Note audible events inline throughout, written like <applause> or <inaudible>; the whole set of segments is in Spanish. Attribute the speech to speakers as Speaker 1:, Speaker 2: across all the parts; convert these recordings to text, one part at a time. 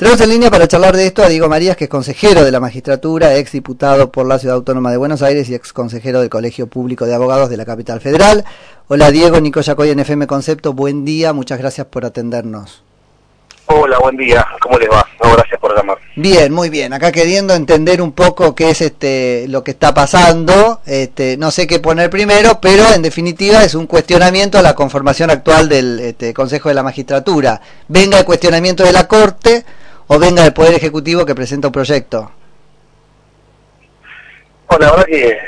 Speaker 1: Tenemos en línea para charlar de esto a Diego Marías, que es consejero de la magistratura, ex diputado por la Ciudad Autónoma de Buenos Aires y ex consejero del Colegio Público de Abogados de la Capital Federal. Hola Diego, Nico Yacoy en FM Concepto, buen día, muchas gracias por atendernos.
Speaker 2: Hola, buen día, ¿cómo les va? gracias por llamar.
Speaker 1: Bien, muy bien, acá queriendo entender un poco qué es este lo que está pasando, este, no sé qué poner primero, pero en definitiva es un cuestionamiento a la conformación actual del este, Consejo de la Magistratura. Venga el cuestionamiento de la Corte o venga del Poder Ejecutivo que presenta un proyecto?
Speaker 2: Bueno, la verdad que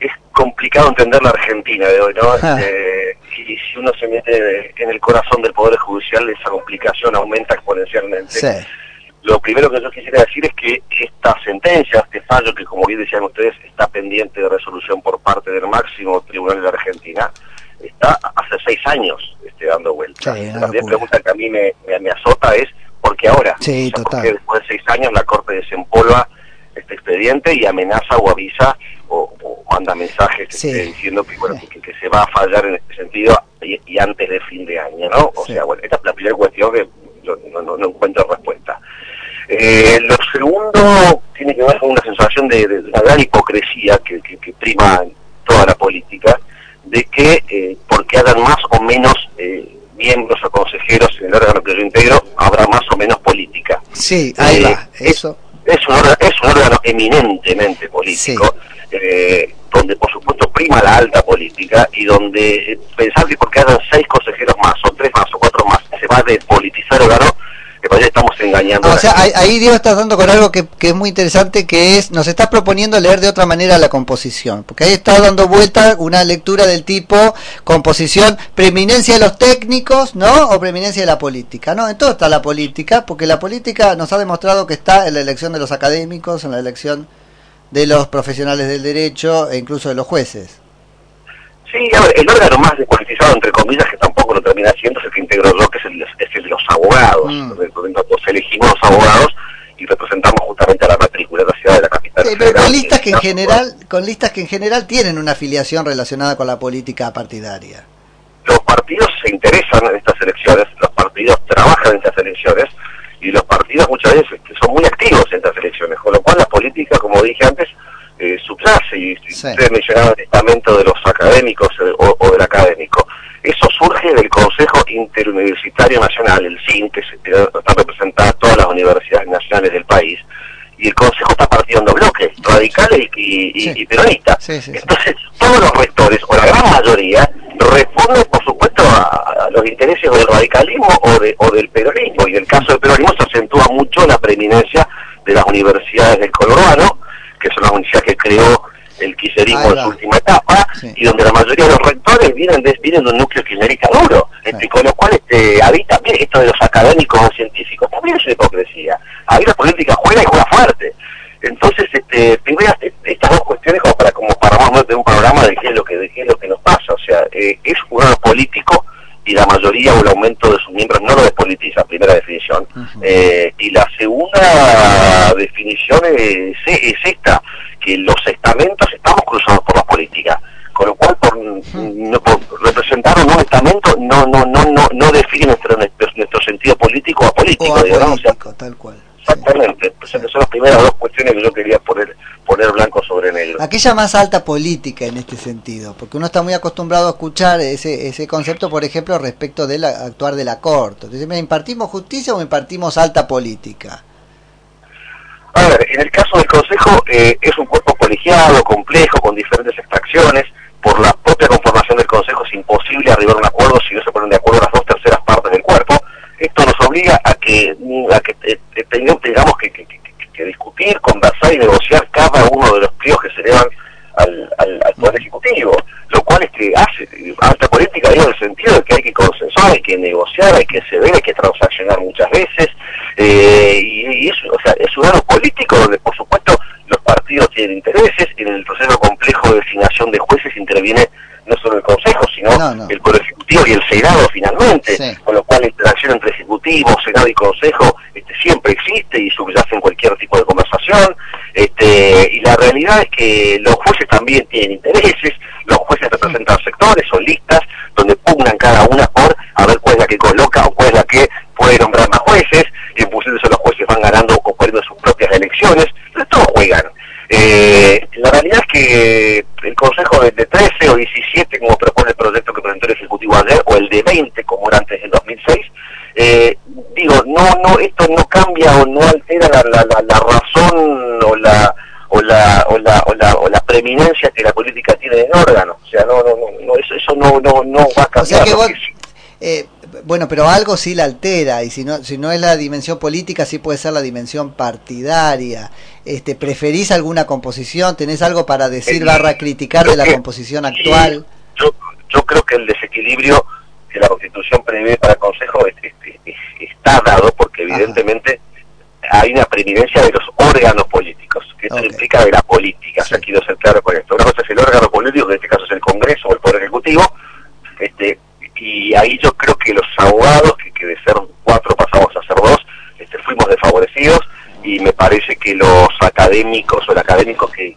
Speaker 2: es complicado entender la Argentina de hoy, ¿no? Ah. Este, y si uno se mete en el corazón del Poder Judicial, esa complicación aumenta exponencialmente. Lo primero que yo quisiera decir es que esta sentencia, este fallo que como bien decían ustedes está pendiente de resolución por parte del máximo tribunal de la Argentina, está hace seis años este, dando vueltas. la primera pregunta que a mí me, me azota es porque ahora,
Speaker 1: sí,
Speaker 2: porque después de seis años la Corte desempolva este expediente y amenaza o avisa o, manda mensajes este, diciendo que, bueno, que, se va a fallar en este sentido y, antes de fin de año, ¿no? O sea, bueno, esta es la primera cuestión que yo no, encuentro respuesta. Eh, lo segundo tiene que ver con una sensación de, de, una gran hipocresía que, prima en toda la política, de que eh, porque hagan más o menos eh, miembros o consejeros en el órgano que yo integro, más o menos política.
Speaker 1: Sí, ahí va, eh, eso.
Speaker 2: Es, un órgano, es un órgano eminentemente político, eh, donde por supuesto prima la alta política y donde eh, pensar que porque hagan seis consejeros más, o tres más, o cuatro más, se va a despolitizar el órgano, que estamos engañando.
Speaker 1: o sea, ahí, Dios está dando con algo que, es muy interesante, que es, nos está proponiendo leer de otra manera la composición, porque ahí está dando vuelta una lectura del tipo composición, preeminencia de los técnicos, ¿no? O preeminencia de la política, ¿no? En todo está la política, porque la política nos ha demostrado que está en la elección de los académicos, en la elección de los profesionales del derecho e incluso de los jueces.
Speaker 2: Sí, el órgano más despolitizado, entre comillas, que tampoco lo termina siendo, es el que integró yo, que es el, de los abogados. Mm. Nosotros elegimos los abogados y representamos justamente a la matrícula de la ciudad de la capital.
Speaker 1: Sí, pero con listas que en general, con listas que en general tienen una afiliación relacionada con la política partidaria.
Speaker 2: Los partidos se interesan en estas elecciones, los partidos trabajan en estas elecciones y los partidos muchas veces son muy activos en estas elecciones, con lo cual la política, como dije antes, subyace y usted mencionaba el testamento de los académicos eh, o, del académico. Eso surge del Consejo Interuniversitario Nacional, el CIN, que está representada todas las universidades nacionales del país, y el Consejo está partiendo bloques, radicales y, peronistas. Entonces, todos los rectores, o la gran mayoría, responden, por supuesto, a, los intereses del radicalismo o, de, o del peronismo, y en el caso del peronismo se acentúa mucho la preeminencia de las universidades del conurbano, que son las universidades que creó el kirchnerismo en su última etapa, y donde la mayoría de los rectores vienen de, vienen de un núcleo kirchnerista duro, este, con lo cual este, habita también esto de los académicos o científicos, también es una hipocresía. Ahí la política juega y juega fuerte. Entonces, este, primero, estas dos cuestiones como para como para más de un programa de qué es lo que, de qué es lo que nos pasa, o sea, eh, es un político y la mayoría o el aumento de sus miembros no lo despolitiza, primera definición. eh, y la segunda definición es, es, esta, que los estamentos estamos cruzados por la política, con lo cual por, no, representar un estamento no no no no no define nuestro nuestro, sentido político o político,
Speaker 1: digamos, tal cual.
Speaker 2: Exactamente, pues son las primeras dos cuestiones que yo quería poner poner blanco sobre negro.
Speaker 1: Aquella más alta política en este sentido, porque uno está muy acostumbrado a escuchar ese, ese concepto, por ejemplo, respecto del actuar de la Corte. Entonces, ¿me impartimos justicia o impartimos alta política?
Speaker 2: A ver, en el caso del Consejo eh, es un cuerpo colegiado, complejo, con diferentes extracciones. Por la propia conformación del Consejo es imposible arribar a un acuerdo si no se ponen de acuerdo las dos terceras partes del cuerpo. Esto nos obliga a que, a que eh, tengamos, que, que, que, discutir, conversar y negociar cada uno de los pliegos que se elevan al, al, Poder Ejecutivo, lo cual es que hace alta política digo, en el sentido de que hay que consensuar, hay que negociar, hay que ceder, hay que transaccionar muchas veces, eh, y, eso, o sea, es un órgano político donde por supuesto los partidos tienen intereses, en el proceso complejo de designación de jueces interviene no solo el Consejo, sino el Poder Ejecutivo y el Senado Eh, los jueces también tienen intereses, los jueces representan sectores o listas donde pugnan cada una por a ver cuál es la que coloca o cuál es la que puede nombrar más jueces, y en función de eso los jueces van ganando o perdiendo sus propias elecciones, pero todos juegan. Eh, la realidad es que el Consejo de 13 o 17, como propone el proyecto que presentó el Ejecutivo ayer, o el de 20, como era antes del 2006, eh, digo, no, no, esto no cambia o no altera la, la, la razón preeminencia que la política tiene en órgano. O sea, no, no, no, eso, eso no, no, no va a cambiar. O sea
Speaker 1: que vos, eh, bueno, pero algo sí la altera y si no, si no es la dimensión política, sí puede ser la dimensión partidaria. Este, ¿Preferís alguna composición? ¿Tenés algo para decir barra criticar de la composición actual?
Speaker 2: Yo, yo creo que el desequilibrio que la Constitución prevé para el Consejo está dado porque evidentemente hay una preeminencia de los órganos políticos, que esto implica de la política, sí. quiero ser claro con esto. Una cosa es el órgano político, que en este caso es el Congreso o el Poder Ejecutivo, este, y ahí yo creo que los abogados, que, que de ser cuatro pasamos a ser dos, este, fuimos desfavorecidos y me parece que los académicos o el académico que,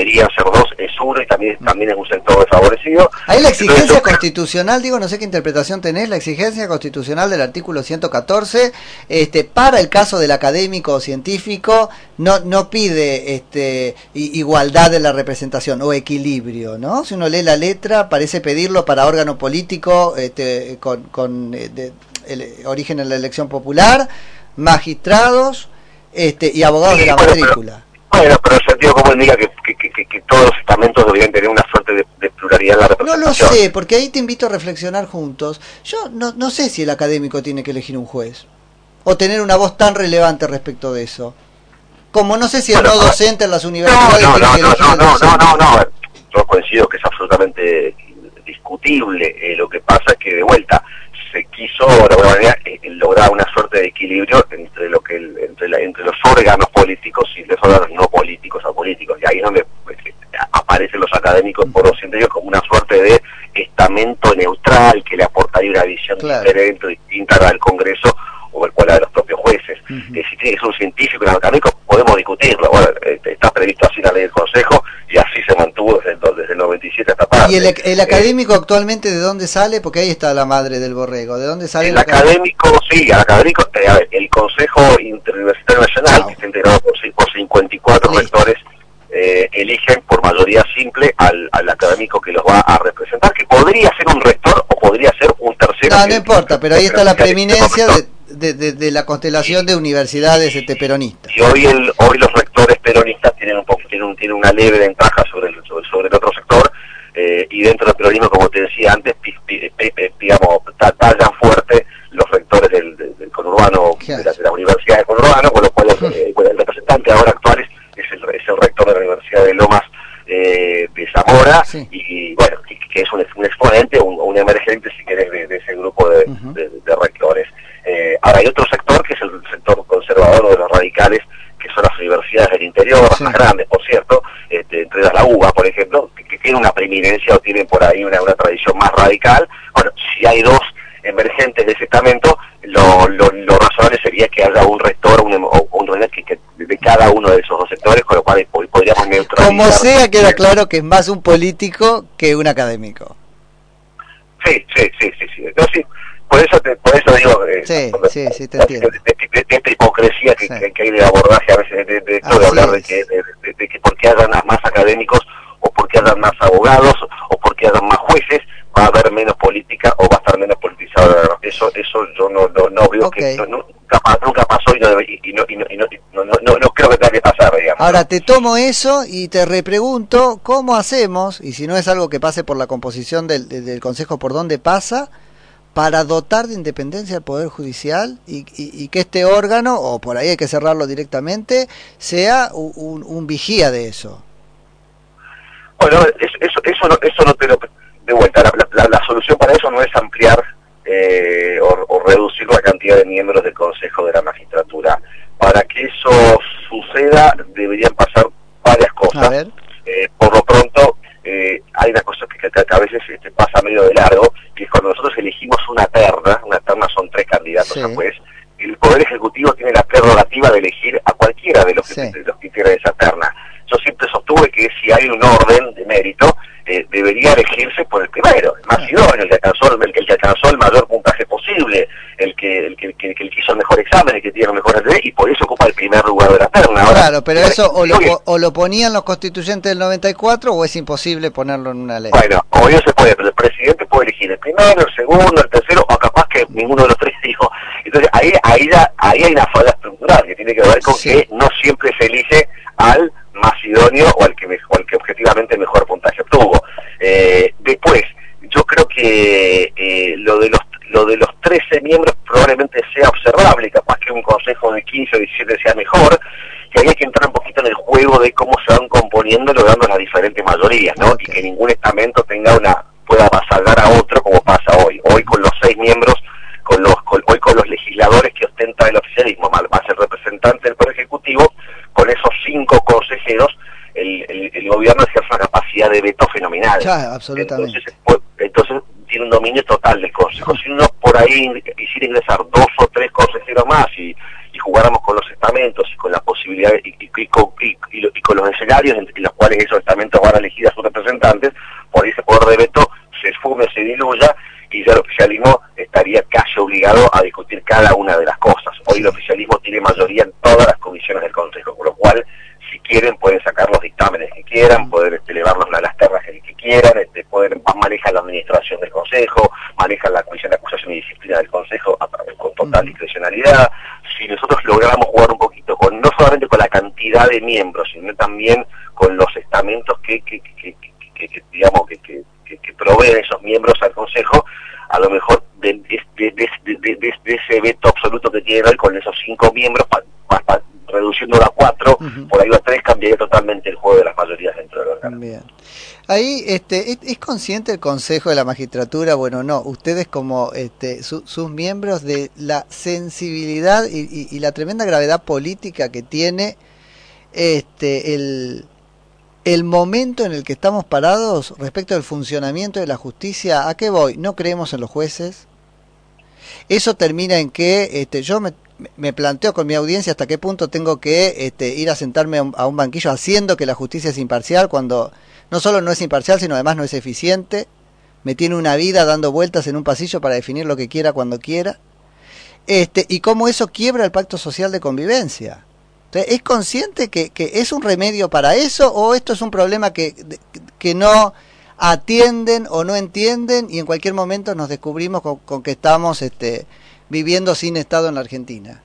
Speaker 2: deberían ser dos es uno y también, también es un sector desfavorecido.
Speaker 1: Hay la exigencia Entonces, constitucional, digo, no sé qué interpretación tenés, la exigencia constitucional del artículo 114, este, para el caso del académico o científico, no, no pide este, igualdad de la representación o equilibrio, ¿no? Si uno lee la letra, parece pedirlo para órgano político este, con, con eh, de, el origen en la elección popular magistrados este, y abogados sí, de la bueno, matrícula.
Speaker 2: Pero, bueno, pero el sentido común indica que, que, que, todos los estamentos deberían tener una suerte de, de, pluralidad en la representación.
Speaker 1: No lo sé, porque ahí te invito a reflexionar juntos. Yo no, no sé si el académico tiene que elegir un juez o tener una voz tan relevante respecto de eso. Como no sé si el bueno, no docente en las universidades
Speaker 2: no, no, no, no, no, no, no, no, yo coincido que es absolutamente discutible. Eh, lo que pasa es que de vuelta se quiso de alguna manera eh, lograr una suerte de equilibrio entre lo que el, entre, la, entre los órganos políticos y los órganos no políticos o políticos y ahí es donde pues, aparecen los académicos por los científicos como una suerte de estamento neutral que le aportaría una visión claro. diferente distinta al Congreso o el cual a los propios jueces. Uh -huh. eh, si tiene que ser un científico y un académico, podemos discutirlo. Bueno, eh, está previsto así la ley del Consejo y así se mantuvo desde el 97 hasta parte.
Speaker 1: ¿Y el, el académico eh, actualmente de dónde sale? Porque ahí está la madre del borrego. ¿De dónde sale?
Speaker 2: El, el académico, académico, sí, el académico, eh, a ver, el Consejo Interuniversitario Nacional, ah, que está integrado por, por 54 Listo. rectores, eh, eligen por mayoría simple al, al, académico que los va a representar, que podría ser un rector o podría ser un tercero.
Speaker 1: No, no importa, pero ahí está la preeminencia de de, de, de, la constelación de universidades este, peronistas.
Speaker 2: Y hoy el, hoy los rectores peronistas tienen un poco, tienen, un, tienen una leve ventaja sobre el, sobre, sobre el otro sector eh, y dentro del peronismo, como te decía antes, pi, pi, pi, digamos, tallan fuerte los rectores del, del, del conurbano, de la, de la Universidad de Conurbano, con lo cual eh, el representante ahora actual es, es, el, es el rector de la Universidad de Lomas eh, de Zamora sí. y, bueno, que, que es un, un exponente, un, un, emergente, si querés, de, de ese grupo de, uh -huh. de, de rectores. Ahora hay otro sector que es el sector conservador o de los radicales, que son las universidades del interior, sí. más grandes, por cierto, este, entre la UBA, por ejemplo, tienen una preeminencia o tienen por ahí una, una tradición más radical. Bueno, si hay dos emergentes de ese estamento, lo, lo, lo razonable sería que haya un rector un, o un que, que, de cada uno de esos dos sectores, con lo cual podríamos neutralizar.
Speaker 1: Como sea, queda claro que es más un político que un académico.
Speaker 2: Sí, sí, sí, sí. sí. No, sí por eso te, por eso digo eh,
Speaker 1: sí, sí, sí, te entiendo.
Speaker 2: De, de, de, de, esta hipocresía que, sí. que, hay de abordaje a veces de, esto de hablar de que, de, que porque hagan más académicos o porque hagan más abogados o porque hagan más jueces va a haber menos política o va a estar menos politizado eso eso yo no no, no veo okay. que no, nunca, nunca pasó y no, y, y, no, y, no, y no, no, no, no, creo que tenga que pasar digamos
Speaker 1: ahora te tomo eso y te repregunto cómo hacemos y si no es algo que pase por la composición del, del consejo por dónde pasa para dotar de independencia al Poder Judicial y, y, y, que este órgano, o por ahí hay que cerrarlo directamente, sea un, un vigía de eso.
Speaker 2: Bueno, eso, eso, eso, no, eso no te lo... De vuelta, la, la, la solución para eso no es ampliar eh, o, o, reducir la cantidad de miembros del Consejo de la Magistratura. Para que eso suceda deberían pasar varias cosas. Eh, por lo pronto, eh, hay una cosa que, que, a veces este, pasa medio de largo, que es cuando nosotros elegimos una terna, una terna son tres candidatos sí. a juez, el Poder Ejecutivo tiene la prerrogativa de elegir a cualquiera de los que, de los que integran esa terna. Yo siempre sostuve que si hay un orden de mérito, eh, debería elegirse por el primero, el más idóneo, el que alcanzó el, el, que alcanzó el mayor puntaje posible. el que, el que, el que, el que hizo el mejor examen, el que tiene los mejores y por eso ocupa el primer lugar de la terna.
Speaker 1: Ahora, claro, pero eso o lo, o lo ponían los constituyentes del 94 o es imposible ponerlo en una ley.
Speaker 2: Bueno, no se puede, pero el presidente puede elegir el primero, el segundo, el tercero, o capaz que ninguno de los tres <laughs> dijo. Entonces ahí, ahí, ahí hay una falla estructural que tiene que ver con que no siempre se elige al más idóneo o al que, mejor, que objetivamente mejor puntaje obtuvo. Eh, después, yo creo que eh, lo de los lo de los 13 miembros probablemente sea observable, capaz que un consejo de 15 o 17 sea mejor, que hay que entrar un poquito en el juego de cómo se van componiendo logrando las diferentes mayorías, ¿no? Y que ningún estamento tenga una pueda avasallar a otro como pasa hoy. Hoy con los seis miembros, con los hoy con los legisladores que ostenta el oficialismo, más el representante del Poder Ejecutivo, con esos cinco consejeros, el, el, gobierno ejerce una capacidad de veto
Speaker 1: absolutamente.
Speaker 2: Entonces, entonces tiene un dominio total del Consejo. Si uno por ahí quisiera ingresar dos o tres consejeros más y, jugáramos con los estamentos y con la posibilidad y, y, con, los escenarios en, los cuales esos estamentos van a elegir a sus representantes, por ese poder de veto se esfume, se diluya y ya el oficialismo estaría casi obligado a discutir cada una de las cosas. Hoy el oficialismo tiene mayoría en todas las comisiones del Consejo, con lo cual si quieren pueden sacar los dictámenes que quieran, poder este, elevarlos a las terras este, manejar la administración del Consejo, manejan la Comisión de Acusación y Disciplina del Consejo con total discrecionalidad. Si nosotros logramos jugar un poquito con, no solamente con la cantidad de miembros, sino también con los estamentos que, que, que, digamos, que, que, proveen esos miembros al Consejo, a lo mejor de, de, ese veto absoluto que tienen hoy con esos cinco miembros, reduciéndolo a cuatro, por ahí a tres, cambiaría totalmente el juego de las mayorías dentro del órgano.
Speaker 1: Bien. Ahí, este, ¿es, consciente el Consejo de la Magistratura, bueno, no, ustedes como este, sus miembros de la sensibilidad y, la tremenda gravedad política que tiene este, el, el momento en el que estamos parados respecto al funcionamiento de la justicia? ¿A qué voy? ¿No creemos en los jueces? Eso termina en que este, yo me, me planteo con mi audiencia hasta qué punto tengo que este, ir a sentarme a un banquillo haciendo que la justicia es imparcial cuando no solo no es imparcial, sino además no es eficiente, me tiene una vida dando vueltas en un pasillo para definir lo que quiera cuando quiera, este, y cómo eso quiebra el pacto social de convivencia. ¿Es consciente que, que, es un remedio para eso o esto es un problema que, que no atienden o no entienden y en cualquier momento nos descubrimos con, con que estamos este, viviendo sin Estado en la Argentina.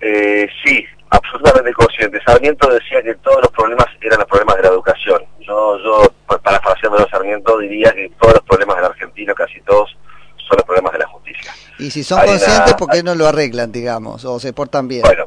Speaker 2: Eh, sí, absolutamente consciente. Sarmiento decía que todos los problemas eran los problemas de la educación. Yo, yo parafraseando a Sarmiento, diría que todos los problemas de la Argentina, casi todos, son los problemas de la justicia.
Speaker 1: Y si son conscientes, ¿por qué no lo arreglan, digamos, o se portan bien?
Speaker 2: Bueno,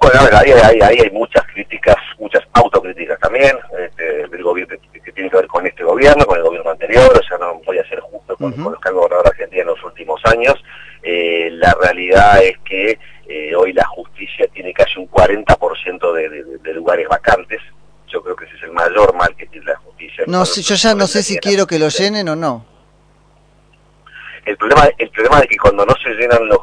Speaker 2: bueno a ver, ahí, ahí, hay muchas críticas, muchas autocríticas también, este, del gobierno que, tiene que ver con este gobierno, con el gobierno anterior, o sea, no voy a ser justo con, los que han gobernado la Argentina en los últimos años. Eh, la realidad es que eh, hoy la justicia tiene casi un 40% de, de, lugares vacantes. Yo creo que ese es el mayor mal que tiene la justicia.
Speaker 1: No, yo ya no sé si quiero que lo llenen o no.
Speaker 2: El problema, el problema es que cuando no se llenan los,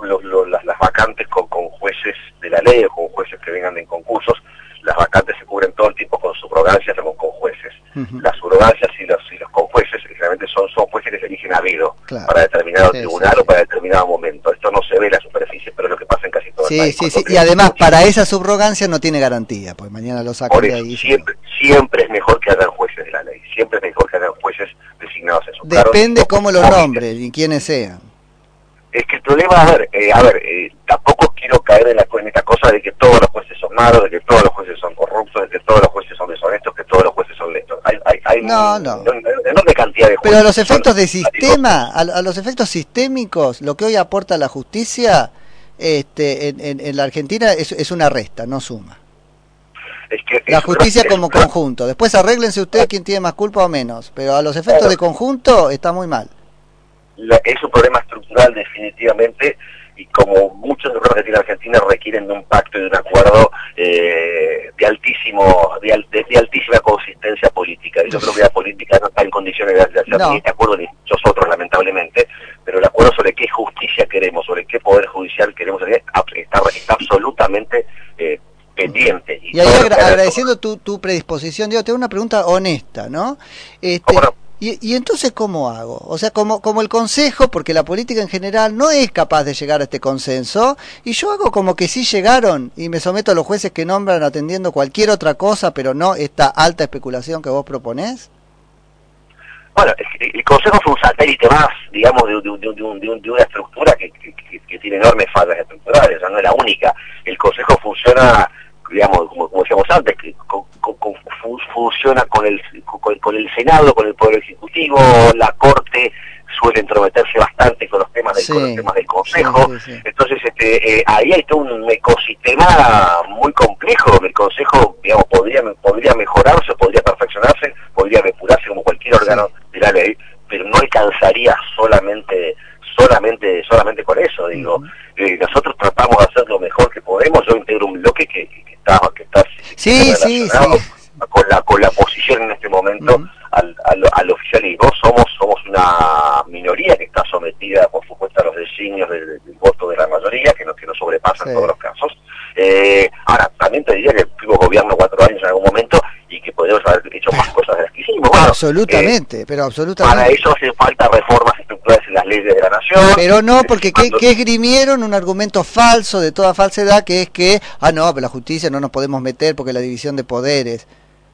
Speaker 2: las, vacantes con, con, jueces de la ley o con jueces que vengan en concursos, las vacantes se cubren todo el tiempo con subrogancias o con, jueces. Las subrogancias y los, y los con jueces realmente son, son jueces que se eligen a dedo para determinado tribunal o para determinado momento. Esto no se ve en la superficie, pero es lo que pasa en casi todo
Speaker 1: sí. Sí, sí, y además para esa subrogancia no tiene garantía, pues mañana lo sacan de ahí.
Speaker 2: Siempre, siempre es mejor que hagan jueces de la ley, siempre es mejor que hagan jueces designados en su
Speaker 1: Depende cómo los nombres y quiénes sean.
Speaker 2: Es que el problema, a ver, eh, a ver eh, tampoco quiero caer en, la, en esta cosa de que todos los jueces son malos, de que todos los jueces son corruptos, de que todos los jueces son deshonestos, que todos los jueces son lentos. Hay, hay, hay
Speaker 1: no, no.
Speaker 2: enorme cantidad de jueces.
Speaker 1: Pero a los efectos de sistema, a, los efectos sistémicos, lo que hoy aporta la justicia este, en, en, en la Argentina es, es, una resta, no suma.
Speaker 2: Es que
Speaker 1: la justicia como conjunto. Después arréglense ustedes quién tiene más culpa o menos, pero a los efectos de conjunto está muy mal
Speaker 2: es un problema estructural definitivamente y como muchos de los que tiene Argentina requieren de un pacto y de un acuerdo eh, de altísimo de, altísima consistencia política. Y yo creo que la política no está en condiciones de hacer ni este acuerdo ni muchos otros, lamentablemente, pero el acuerdo sobre qué justicia queremos, sobre qué poder judicial queremos, está, está absolutamente eh, pendiente.
Speaker 1: Y, ahí agradeciendo tu, tu predisposición, digo, te hago una pregunta honesta, ¿no? Este, Y, y, entonces, ¿cómo hago? O sea, como, como el Consejo, porque la política en general no es capaz de llegar a este consenso, y yo hago como que sí llegaron y me someto a los jueces que nombran atendiendo cualquier otra cosa, pero no esta alta especulación que vos proponés.
Speaker 2: Bueno, el, Consejo es un satélite más, digamos, de, de una estructura que, que, tiene enormes fallas estructurales, o sea, no es la única. El Consejo funciona digamos, como, decíamos antes, que funciona con el, con, el Senado, con el Poder Ejecutivo, la Corte suele entrometerse bastante con los temas del, temas del Consejo. Entonces, este, eh, ahí hay todo un ecosistema muy complejo. El Consejo, digamos, podría, podría mejorarse, podría perfeccionarse, podría depurarse como cualquier órgano de la ley, pero no alcanzaría solamente solamente solamente con eso digo eh, nosotros tratamos de hacer lo mejor que podemos yo integro un bloque que, que está,
Speaker 1: sí, sí,
Speaker 2: con la con la posición en este momento al, al, oficialismo somos somos una minoría que está sometida por supuesto a los designios del, voto de la mayoría que no que no sobrepasan en todos los casos. Eh, ahora también te diría que fuimos gobierno cuatro años en algún momento podríamos haber hecho más cosas de las que hicimos
Speaker 1: absolutamente
Speaker 2: eh,
Speaker 1: pero absolutamente
Speaker 2: para eso hace falta reformas estructurales en las leyes de la nación
Speaker 1: pero no porque ¿qué, ¿qué esgrimieron un argumento falso de toda falsedad que es que ah no pero la justicia no nos podemos meter porque la división de poderes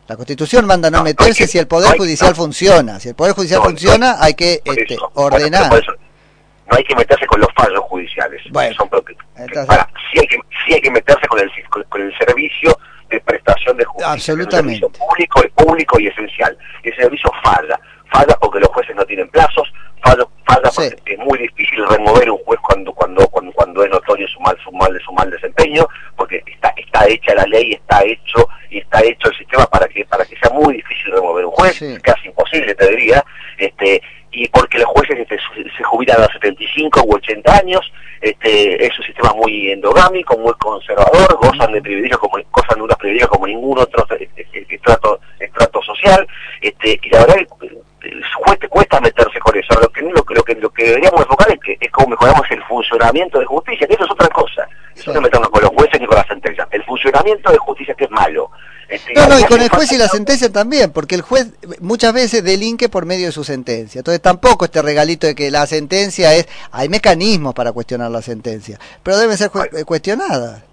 Speaker 1: la Constitución manda no, meterse si el Poder Judicial funciona. Si el Poder Judicial funciona, hay que este, ordenar.
Speaker 2: no hay que meterse con los fallos judiciales. Bueno, son sí, hay que, sí hay que meterse con el, con, el servicio de prestación de justicia.
Speaker 1: Absolutamente.
Speaker 2: Servicio público, público y esencial. Y ese servicio falla. Falla porque los jueces no tienen plazos, falla, falla porque es muy difícil remover un juez cuando cuando cuando, cuando es notorio su mal su mal su mal desempeño, porque está está hecha la ley, está hecho y está hecho el sistema para que para que sea muy difícil remover un juez, casi imposible te diría, este y porque los jueces este, se jubilan a los 75 u 80 años, este, es un sistema muy endogámico, muy conservador, gozan de privilegios como gozan de unos privilegios como ningún otro estrato, estrato social, este, y la verdad cuesta, cuesta meterse con eso. Lo que, lo, lo, que, lo que deberíamos enfocar es, que, es cómo mejoramos el funcionamiento de justicia, que eso es otra cosa. Eso no meternos con los jueces ni con las sentencias. El funcionamiento de justicia que es malo.
Speaker 1: Este, no, no, y con el juez y la sentencia también, porque el juez muchas veces delinque por medio de su sentencia. Entonces tampoco este regalito de que la sentencia es, hay mecanismos para cuestionar la sentencia, pero debe ser cuestionada.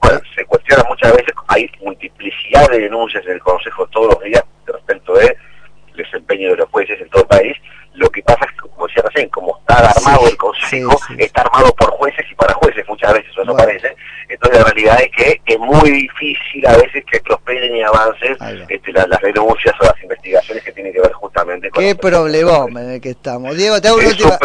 Speaker 2: Bueno, se cuestiona muchas veces, hay multiplicidad de denuncias en el Consejo todos los días respecto de desempeño de los jueces en todo el país. Lo que pasa es que, como decía recién, como está armado el Consejo, está armado por jueces y para jueces, muchas veces eso parece. Entonces la realidad es que es muy difícil a veces que prosperen y avancen este, las, denuncias o las investigaciones que tienen que ver justamente
Speaker 1: con... Qué problemón en el que estamos. Diego, te hago una última...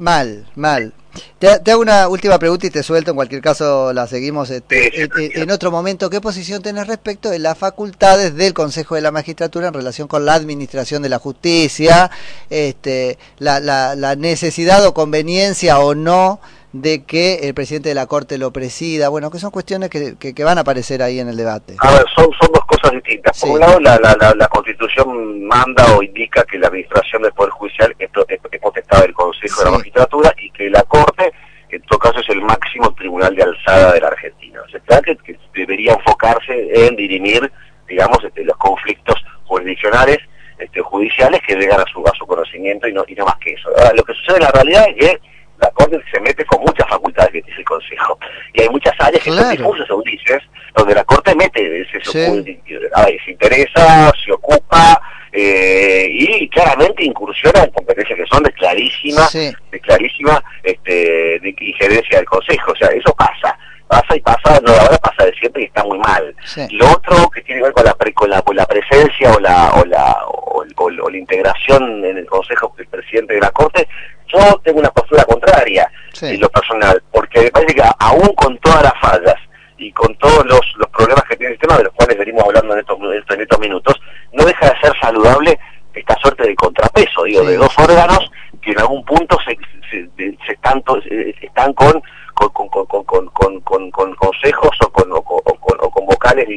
Speaker 1: Mal, mal. Te, hago una última pregunta y te suelto, en cualquier caso la seguimos este, en, otro momento. ¿Qué posición tenés respecto de las facultades del Consejo de la Magistratura en relación con la administración de la justicia, este, la, la, la necesidad o conveniencia o no de que el presidente de la Corte lo presida, bueno, que son cuestiones que, que, van a aparecer ahí en el debate.
Speaker 2: A ver, son, son dos cosas distintas. Por un lado, la, la, la, Constitución manda o indica que la administración del Poder Judicial es, potestad del Consejo de la Magistratura y que la Corte, en todo caso, es el máximo tribunal de alzada de la Argentina. O sea, que, que debería enfocarse en dirimir, digamos, este, los conflictos jurisdiccionales este, judiciales que llegan a su, a su conocimiento y no, y no más que eso. Ahora, lo que sucede en la realidad es que la Corte se mete con muchas facultades que tiene el Consejo. Y hay muchas áreas que son difusas o donde la Corte mete, se, se interesa, se ocupa, eh, y claramente incursiona en competencias que son de clarísima, de clarísima este, de injerencia del Consejo. O sea, eso pasa. Pasa y pasa, no, ahora pasa de siempre y está muy mal. Lo otro que tiene que ver con la, con la, con la presencia o la, o la, o, la integración en el Consejo del presidente de la Corte, yo tengo una postura contraria en lo personal, porque me parece que aún con todas las fallas y con todos los, los problemas que tiene el sistema, de los cuales venimos hablando en estos, en estos minutos, no deja de ser saludable esta suerte de contrapeso, digo, de dos órganos que en algún punto se, se, están, están con con, con, con, con, con, con consejos o con, o, con vocales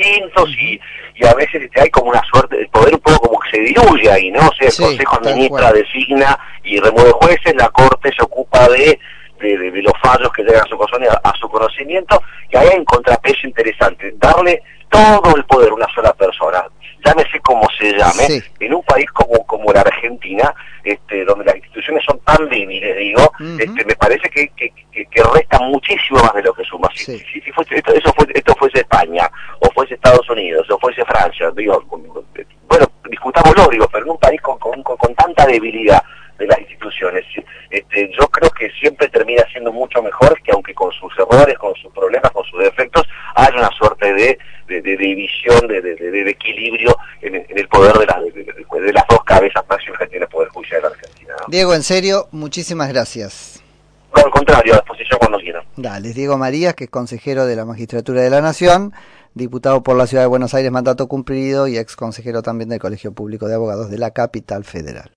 Speaker 2: distintos y, y a veces este, hay como una suerte, el poder un poco como que se diluye ahí, ¿no? O sea, el sí, Consejo Administra, designa y remueve jueces, la Corte se ocupa de, de, los fallos que llegan a su, a, su conocimiento y ahí hay un contrapeso interesante, darle todo el poder a una sola persona, llámese como se llame, en un país como, como la Argentina, este, donde las instituciones son tan débiles, digo, este, me parece que, que, resta muchísimo más de lo que suma. Si, si, si, eso
Speaker 1: Diego, en serio, muchísimas gracias.
Speaker 2: Al contrario, a disposición cuando quieran.
Speaker 1: Dale, Diego Marías, que es consejero de la Magistratura de la Nación, diputado por la Ciudad de Buenos Aires, mandato cumplido, y ex consejero también del Colegio Público de Abogados de la Capital Federal.